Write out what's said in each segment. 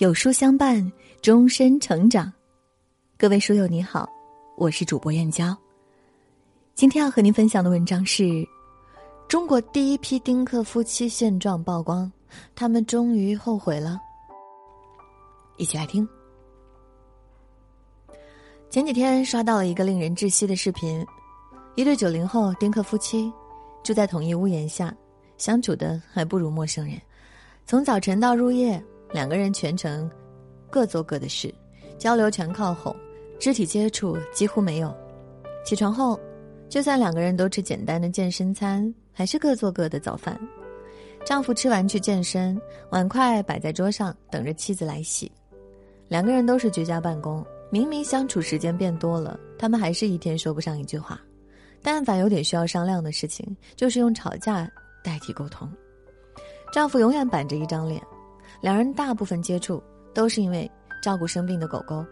有书相伴，终身成长。各位书友你好，我是主播燕娇。今天要和您分享的文章是：中国第一批丁克夫妻现状曝光，他们终于后悔了。一起来听。前几天刷到了一个令人窒息的视频，一对九零后丁克夫妻住在同一屋檐下，相处的还不如陌生人，从早晨到入夜。两个人全程各做各的事，交流全靠哄，肢体接触几乎没有。起床后，就算两个人都吃简单的健身餐，还是各做各的早饭。丈夫吃完去健身，碗筷摆在桌上等着妻子来洗。两个人都是居家办公，明明相处时间变多了，他们还是一天说不上一句话。但凡有点需要商量的事情，就是用吵架代替沟通。丈夫永远板着一张脸。两人大部分接触都是因为照顾生病的狗狗，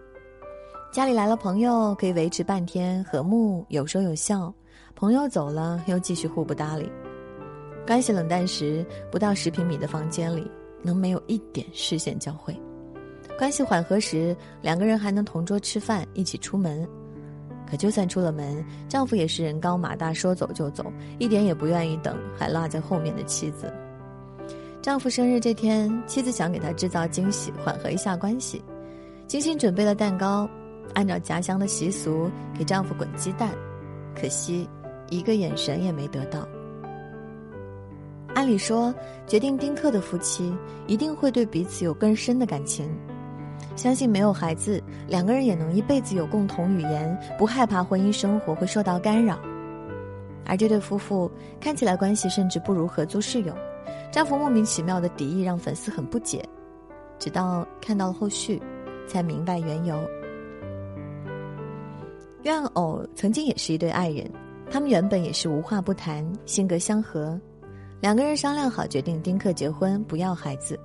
家里来了朋友可以维持半天和睦有说有笑，朋友走了又继续互不搭理。关系冷淡时，不到十平米的房间里能没有一点视线交汇；关系缓和时，两个人还能同桌吃饭，一起出门。可就算出了门，丈夫也是人高马大，说走就走，一点也不愿意等还落在后面的妻子。丈夫生日这天，妻子想给他制造惊喜，缓和一下关系，精心准备了蛋糕，按照家乡的习俗给丈夫滚鸡蛋，可惜一个眼神也没得到。按理说，决定丁克的夫妻一定会对彼此有更深的感情，相信没有孩子，两个人也能一辈子有共同语言，不害怕婚姻生活会受到干扰。而这对夫妇看起来关系甚至不如合租室友。丈夫莫名其妙的敌意让粉丝很不解，直到看到了后续，才明白缘由。怨偶曾经也是一对爱人，他们原本也是无话不谈，性格相合，两个人商量好决定丁克结婚，不要孩子。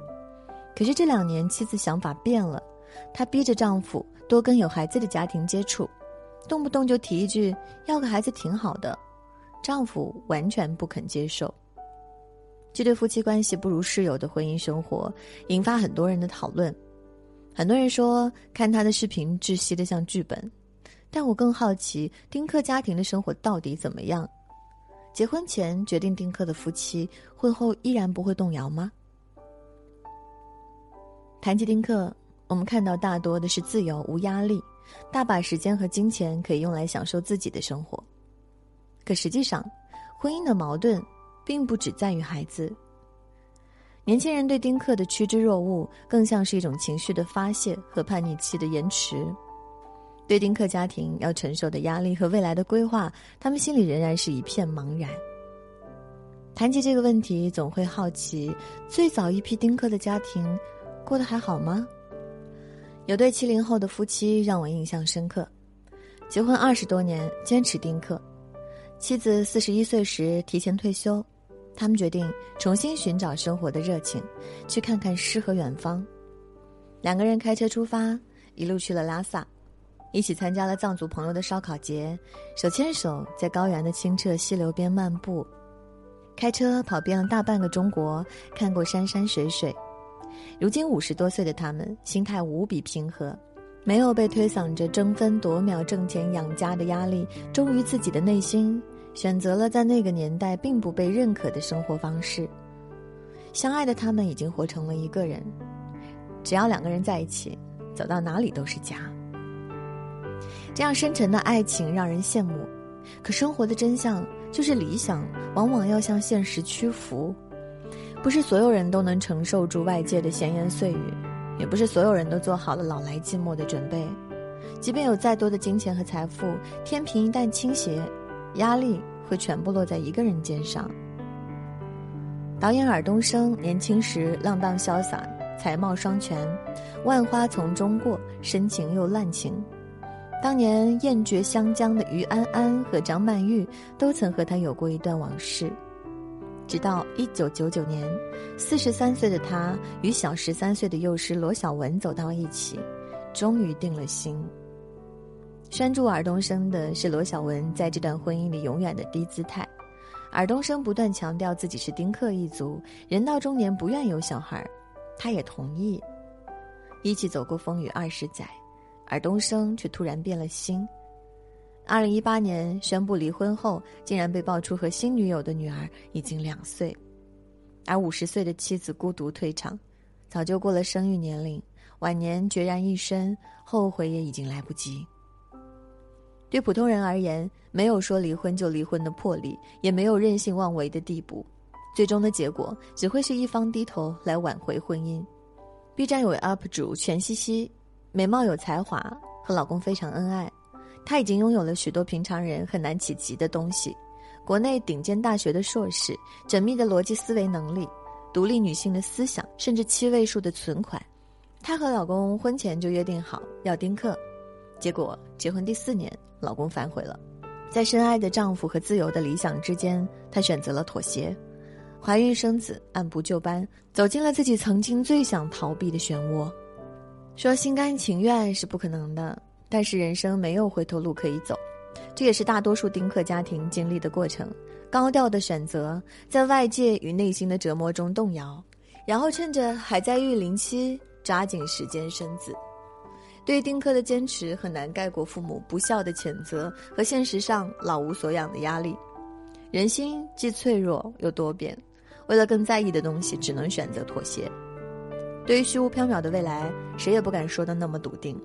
可是这两年妻子想法变了，她逼着丈夫多跟有孩子的家庭接触，动不动就提一句要个孩子挺好的，丈夫完全不肯接受。这对夫妻关系不如室友的婚姻生活，引发很多人的讨论。很多人说看他的视频窒息的像剧本，但我更好奇丁克家庭的生活到底怎么样？结婚前决定丁克的夫妻，婚后依然不会动摇吗？谈起丁克，我们看到大多的是自由无压力，大把时间和金钱可以用来享受自己的生活。可实际上，婚姻的矛盾。并不只在于孩子。年轻人对丁克的趋之若鹜，更像是一种情绪的发泄和叛逆期的延迟。对丁克家庭要承受的压力和未来的规划，他们心里仍然是一片茫然。谈及这个问题，总会好奇：最早一批丁克的家庭，过得还好吗？有对七零后的夫妻让我印象深刻，结婚二十多年，坚持丁克，妻子四十一岁时提前退休。他们决定重新寻找生活的热情，去看看诗和远方。两个人开车出发，一路去了拉萨，一起参加了藏族朋友的烧烤节，手牵手在高原的清澈溪流边漫步，开车跑遍了大半个中国，看过山山水水。如今五十多岁的他们，心态无比平和，没有被推搡着争分夺秒挣钱养家的压力，忠于自己的内心。选择了在那个年代并不被认可的生活方式。相爱的他们已经活成了一个人，只要两个人在一起，走到哪里都是家。这样深沉的爱情让人羡慕，可生活的真相就是理想往往要向现实屈服。不是所有人都能承受住外界的闲言碎语，也不是所有人都做好了老来寂寞的准备。即便有再多的金钱和财富，天平一旦倾斜。压力会全部落在一个人肩上。导演尔冬升年轻时浪荡潇洒，才貌双全，万花丛中过，深情又滥情。当年艳绝湘江的于安安和张曼玉都曾和他有过一段往事。直到一九九九年，四十三岁的他与小十三岁的幼师罗小文走到一起，终于定了心。拴住尔冬升的是罗小文在这段婚姻里永远的低姿态。尔冬升不断强调自己是丁克一族，人到中年不愿有小孩，他也同意。一起走过风雨二十载，尔东升却突然变了心。二零一八年宣布离婚后，竟然被爆出和新女友的女儿已经两岁，而五十岁的妻子孤独退场，早就过了生育年龄，晚年孑然一身，后悔也已经来不及。对普通人而言，没有说离婚就离婚的魄力，也没有任性妄为的地步，最终的结果只会是一方低头来挽回婚姻。B 站有位 UP 主全西西，美貌有才华，和老公非常恩爱。她已经拥有了许多平常人很难企及的东西：国内顶尖大学的硕士、缜密的逻辑思维能力、独立女性的思想，甚至七位数的存款。她和老公婚前就约定好要丁克。结果结婚第四年，老公反悔了，在深爱的丈夫和自由的理想之间，她选择了妥协，怀孕生子，按部就班，走进了自己曾经最想逃避的漩涡。说心甘情愿是不可能的，但是人生没有回头路可以走，这也是大多数丁克家庭经历的过程。高调的选择，在外界与内心的折磨中动摇，然后趁着还在育龄期，抓紧时间生子。对丁克的坚持很难盖过父母不孝的谴责和现实上老无所养的压力。人心既脆弱又多变，为了更在意的东西，只能选择妥协。对于虚无缥缈的未来，谁也不敢说的那么笃定。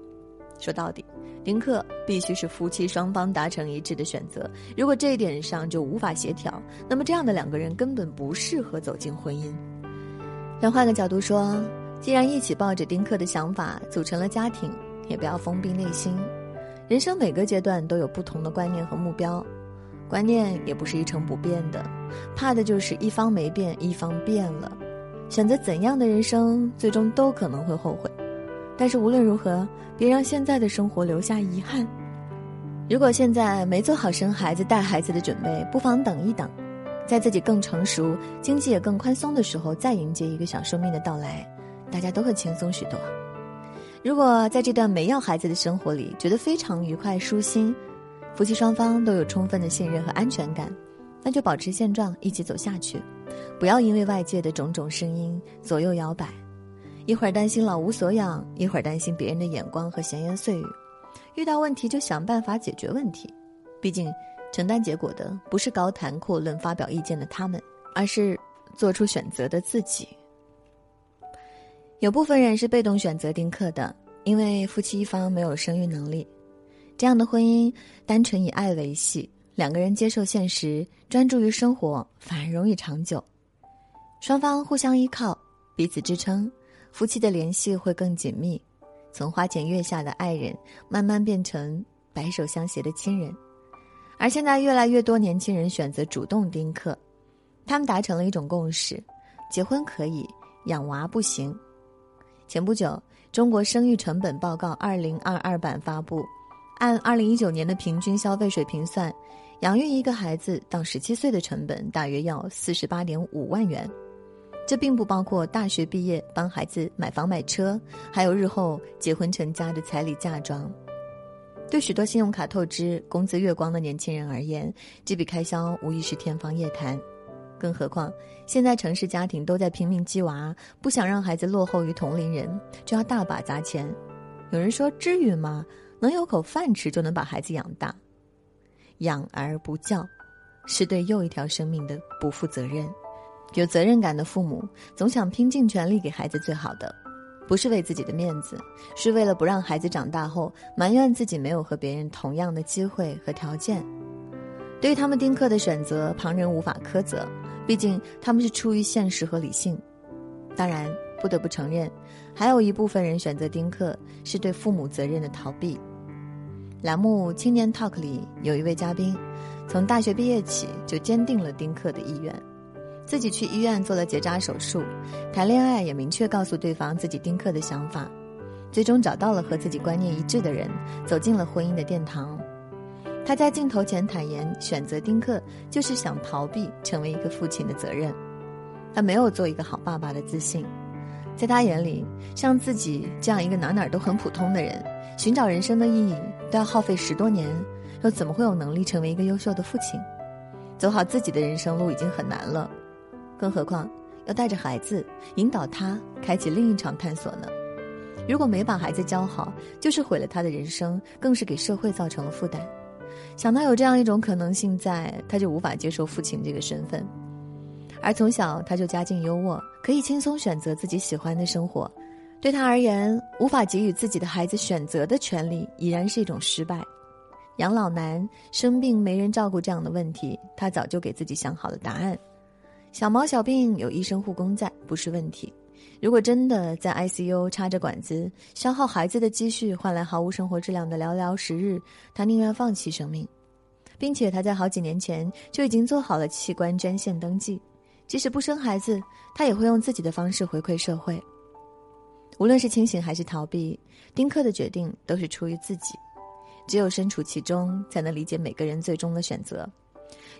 说到底，丁克必须是夫妻双方达成一致的选择。如果这一点上就无法协调，那么这样的两个人根本不适合走进婚姻。但换个角度说，既然一起抱着丁克的想法组成了家庭。也不要封闭内心，人生每个阶段都有不同的观念和目标，观念也不是一成不变的，怕的就是一方没变，一方变了，选择怎样的人生，最终都可能会后悔。但是无论如何，别让现在的生活留下遗憾。如果现在没做好生孩子、带孩子的准备，不妨等一等，在自己更成熟、经济也更宽松的时候，再迎接一个小生命的到来，大家都会轻松许多。如果在这段没要孩子的生活里觉得非常愉快舒心，夫妻双方都有充分的信任和安全感，那就保持现状，一起走下去，不要因为外界的种种声音左右摇摆，一会儿担心老无所养，一会儿担心别人的眼光和闲言碎语，遇到问题就想办法解决问题，毕竟承担结果的不是高谈阔论发表意见的他们，而是做出选择的自己。有部分人是被动选择丁克的，因为夫妻一方没有生育能力。这样的婚姻单纯以爱维系，两个人接受现实，专注于生活，反而容易长久。双方互相依靠，彼此支撑，夫妻的联系会更紧密。从花前月下的爱人，慢慢变成白手相携的亲人。而现在，越来越多年轻人选择主动丁克，他们达成了一种共识：结婚可以，养娃不行。前不久，中国生育成本报告二零二二版发布，按二零一九年的平均消费水平算，养育一个孩子到十七岁的成本大约要四十八点五万元，这并不包括大学毕业帮孩子买房买车，还有日后结婚成家的彩礼嫁妆。对许多信用卡透支、工资月光的年轻人而言，这笔开销无疑是天方夜谭。更何况，现在城市家庭都在拼命鸡娃，不想让孩子落后于同龄人，就要大把砸钱。有人说：“至于吗？能有口饭吃就能把孩子养大，养而不教，是对又一条生命的不负责任。”有责任感的父母总想拼尽全力给孩子最好的，不是为自己的面子，是为了不让孩子长大后埋怨自己没有和别人同样的机会和条件。对于他们丁克的选择，旁人无法苛责。毕竟他们是出于现实和理性，当然不得不承认，还有一部分人选择丁克是对父母责任的逃避。栏目《青年 Talk》里有一位嘉宾，从大学毕业起就坚定了丁克的意愿，自己去医院做了结扎手术，谈恋爱也明确告诉对方自己丁克的想法，最终找到了和自己观念一致的人，走进了婚姻的殿堂。他在镜头前坦言，选择丁克就是想逃避成为一个父亲的责任。他没有做一个好爸爸的自信，在他眼里，像自己这样一个哪哪都很普通的人，寻找人生的意义都要耗费十多年，又怎么会有能力成为一个优秀的父亲？走好自己的人生路已经很难了，更何况要带着孩子引导他开启另一场探索呢？如果没把孩子教好，就是毁了他的人生，更是给社会造成了负担。想到有这样一种可能性在，他就无法接受父亲这个身份。而从小他就家境优渥，可以轻松选择自己喜欢的生活。对他而言，无法给予自己的孩子选择的权利，已然是一种失败。养老难、生病没人照顾这样的问题，他早就给自己想好了答案。小毛小病有医生护工在，不是问题。如果真的在 ICU 插着管子，消耗孩子的积蓄，换来毫无生活质量的寥寥时日，他宁愿放弃生命，并且他在好几年前就已经做好了器官捐献登记。即使不生孩子，他也会用自己的方式回馈社会。无论是清醒还是逃避，丁克的决定都是出于自己。只有身处其中，才能理解每个人最终的选择。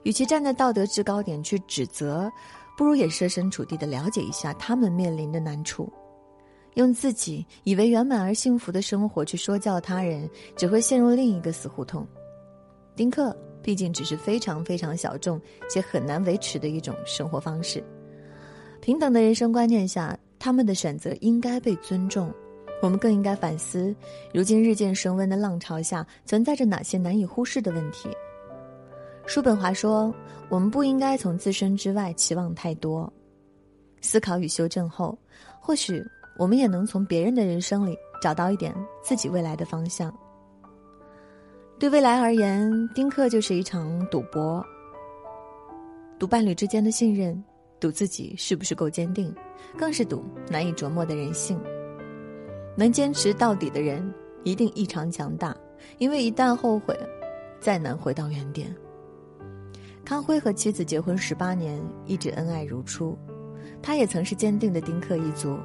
与其站在道德制高点去指责，不如也设身处地的了解一下他们面临的难处。用自己以为圆满而幸福的生活去说教他人，只会陷入另一个死胡同。丁克毕竟只是非常非常小众且很难维持的一种生活方式。平等的人生观念下。他们的选择应该被尊重，我们更应该反思，如今日渐升温的浪潮下，存在着哪些难以忽视的问题。叔本华说：“我们不应该从自身之外期望太多。”思考与修正后，或许我们也能从别人的人生里找到一点自己未来的方向。对未来而言，丁克就是一场赌博，赌伴侣之间的信任。赌自己是不是够坚定，更是赌难以琢磨的人性。能坚持到底的人一定异常强大，因为一旦后悔，再难回到原点。康辉和妻子结婚十八年，一直恩爱如初。他也曾是坚定的丁克一族，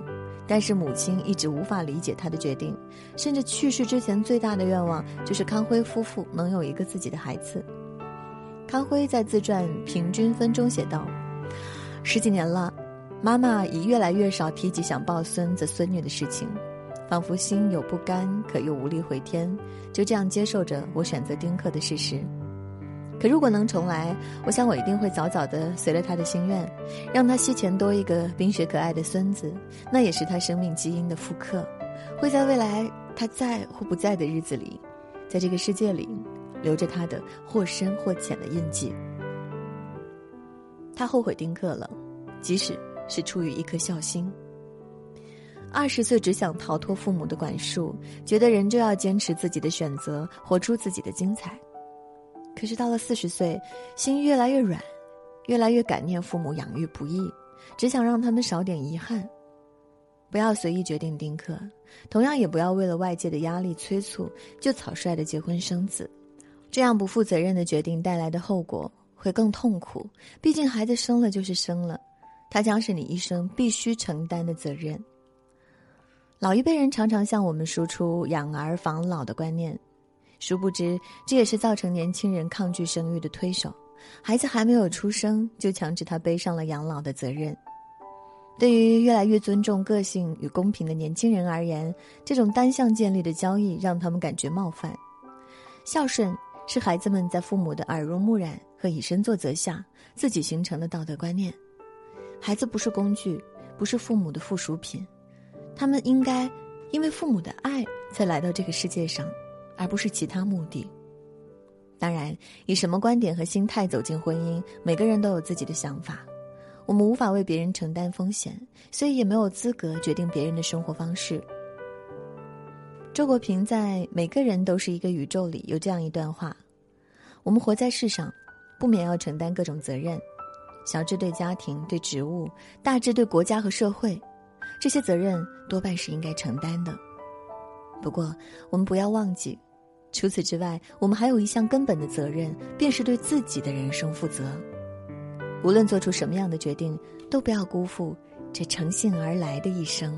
但是母亲一直无法理解他的决定，甚至去世之前最大的愿望就是康辉夫妇能有一个自己的孩子。康辉在自传《平均分》中写道。十几年了，妈妈已越来越少提及想抱孙子孙女的事情，仿佛心有不甘，可又无力回天，就这样接受着我选择丁克的事实。可如果能重来，我想我一定会早早的随了他的心愿，让他膝前多一个冰雪可爱的孙子，那也是他生命基因的复刻，会在未来他在或不在的日子里，在这个世界里，留着他的或深或浅的印记。他后悔丁克了，即使是出于一颗孝心。二十岁只想逃脱父母的管束，觉得人就要坚持自己的选择，活出自己的精彩。可是到了四十岁，心越来越软，越来越感念父母养育不易，只想让他们少点遗憾。不要随意决定丁克，同样也不要为了外界的压力催促就草率的结婚生子，这样不负责任的决定带来的后果。会更痛苦，毕竟孩子生了就是生了，他将是你一生必须承担的责任。老一辈人常常向我们输出养儿防老的观念，殊不知这也是造成年轻人抗拒生育的推手。孩子还没有出生，就强制他背上了养老的责任。对于越来越尊重个性与公平的年轻人而言，这种单向建立的交易让他们感觉冒犯。孝顺。是孩子们在父母的耳濡目染和以身作则下自己形成的道德观念。孩子不是工具，不是父母的附属品，他们应该因为父母的爱才来到这个世界上，而不是其他目的。当然，以什么观点和心态走进婚姻，每个人都有自己的想法。我们无法为别人承担风险，所以也没有资格决定别人的生活方式。周国平在《每个人都是一个宇宙》里有这样一段话：我们活在世上，不免要承担各种责任，小至对家庭、对职务，大至对国家和社会，这些责任多半是应该承担的。不过，我们不要忘记，除此之外，我们还有一项根本的责任，便是对自己的人生负责。无论做出什么样的决定，都不要辜负这诚信而来的一生。